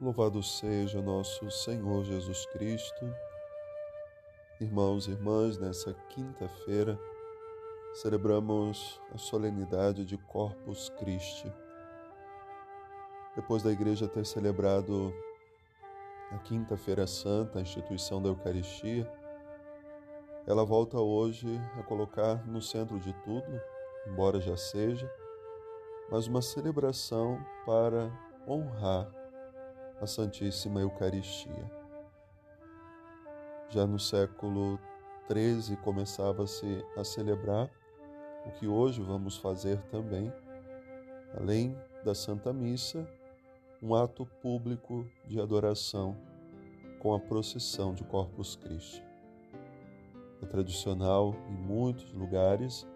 Louvado seja nosso Senhor Jesus Cristo. Irmãos e irmãs, nessa quinta-feira celebramos a solenidade de Corpus Christi. Depois da igreja ter celebrado a Quinta-feira Santa, a instituição da Eucaristia, ela volta hoje a colocar no centro de tudo, embora já seja, mas uma celebração para honrar a Santíssima Eucaristia. Já no século XIII começava-se a celebrar o que hoje vamos fazer também, além da Santa Missa, um ato público de adoração com a procissão de Corpus Christi. É tradicional em muitos lugares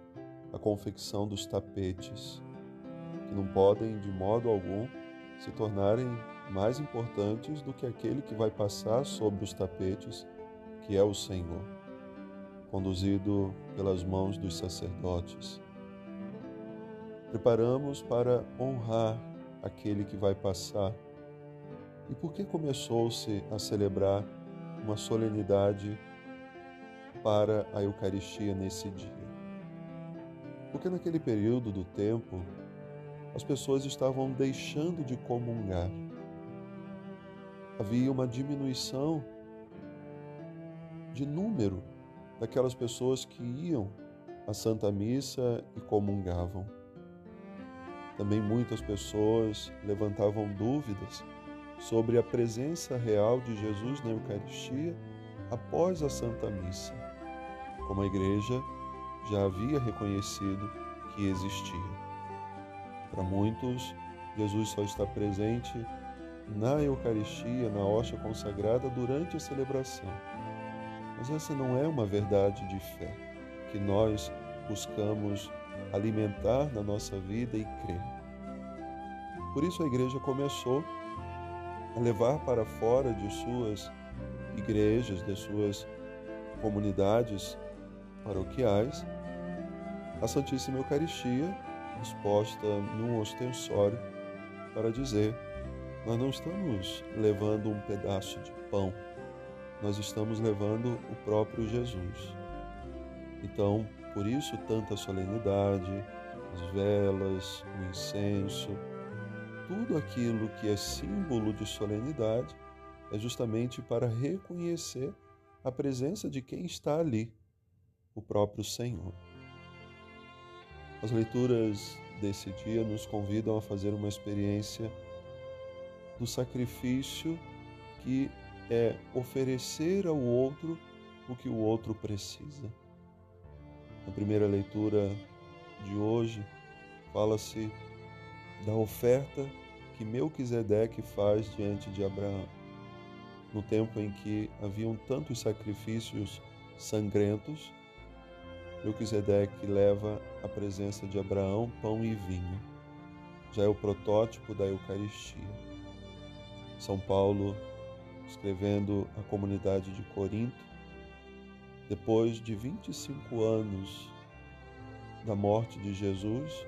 a confecção dos tapetes, que não podem de modo algum se tornarem mais importantes do que aquele que vai passar sobre os tapetes, que é o Senhor, conduzido pelas mãos dos sacerdotes. Preparamos para honrar aquele que vai passar. E por que começou-se a celebrar uma solenidade para a Eucaristia nesse dia? Porque naquele período do tempo, as pessoas estavam deixando de comungar havia uma diminuição de número daquelas pessoas que iam à Santa Missa e comungavam. Também muitas pessoas levantavam dúvidas sobre a presença real de Jesus na Eucaristia após a Santa Missa, como a Igreja já havia reconhecido que existia. Para muitos, Jesus só está presente na Eucaristia, na hóstia consagrada durante a celebração. Mas essa não é uma verdade de fé que nós buscamos alimentar na nossa vida e crer. Por isso a igreja começou a levar para fora de suas igrejas, de suas comunidades paroquiais, a Santíssima Eucaristia exposta num ostensório para dizer nós não estamos levando um pedaço de pão, nós estamos levando o próprio Jesus. Então, por isso, tanta solenidade, as velas, o incenso, tudo aquilo que é símbolo de solenidade é justamente para reconhecer a presença de quem está ali, o próprio Senhor. As leituras desse dia nos convidam a fazer uma experiência do sacrifício que é oferecer ao outro o que o outro precisa. Na primeira leitura de hoje, fala-se da oferta que Melquisedeque faz diante de Abraão. No tempo em que haviam tantos sacrifícios sangrentos, Melquisedeque leva à presença de Abraão pão e vinho. Já é o protótipo da Eucaristia. São Paulo, escrevendo à comunidade de Corinto, depois de 25 anos da morte de Jesus,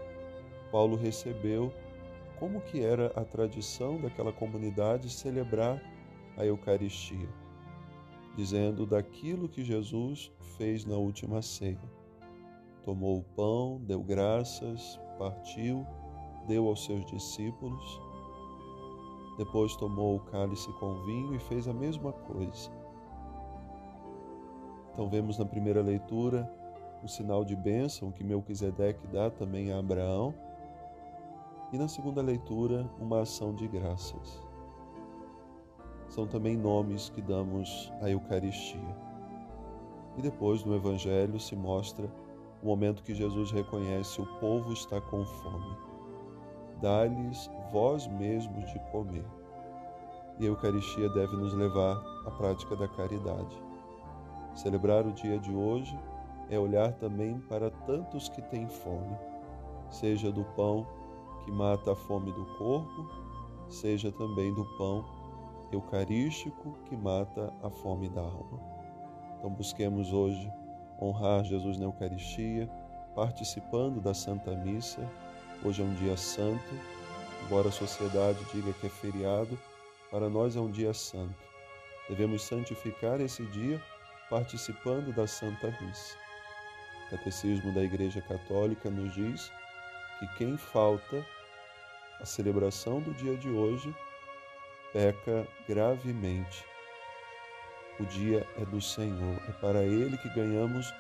Paulo recebeu como que era a tradição daquela comunidade celebrar a Eucaristia, dizendo daquilo que Jesus fez na última ceia. Tomou o pão, deu graças, partiu, deu aos seus discípulos depois tomou o cálice com vinho e fez a mesma coisa. Então vemos na primeira leitura o sinal de bênção que Melquisedeque dá também a Abraão. E na segunda leitura, uma ação de graças. São também nomes que damos à Eucaristia. E depois no Evangelho se mostra o momento que Jesus reconhece o povo está com fome dá-lhes vós mesmos de comer. E a Eucaristia deve nos levar à prática da caridade. Celebrar o dia de hoje é olhar também para tantos que têm fome, seja do pão que mata a fome do corpo, seja também do pão eucarístico que mata a fome da alma. Então busquemos hoje honrar Jesus na Eucaristia, participando da Santa Missa Hoje é um dia santo, embora a sociedade diga que é feriado, para nós é um dia santo. Devemos santificar esse dia participando da Santa Missa. O Catecismo da Igreja Católica nos diz que quem falta a celebração do dia de hoje peca gravemente. O dia é do Senhor, é para Ele que ganhamos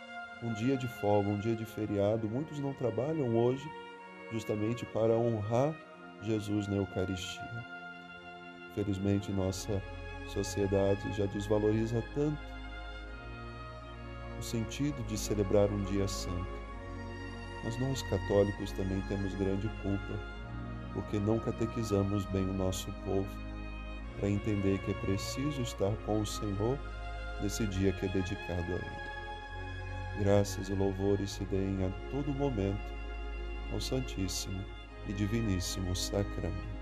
um dia de folga, um dia de feriado. Muitos não trabalham hoje justamente para honrar Jesus na Eucaristia. Felizmente, nossa sociedade já desvaloriza tanto o sentido de celebrar um dia santo. Mas nós católicos também temos grande culpa, porque não catequizamos bem o nosso povo para entender que é preciso estar com o Senhor nesse dia que é dedicado a Ele. Graças e louvores se deem a todo momento ao Santíssimo e Diviníssimo Sacramento.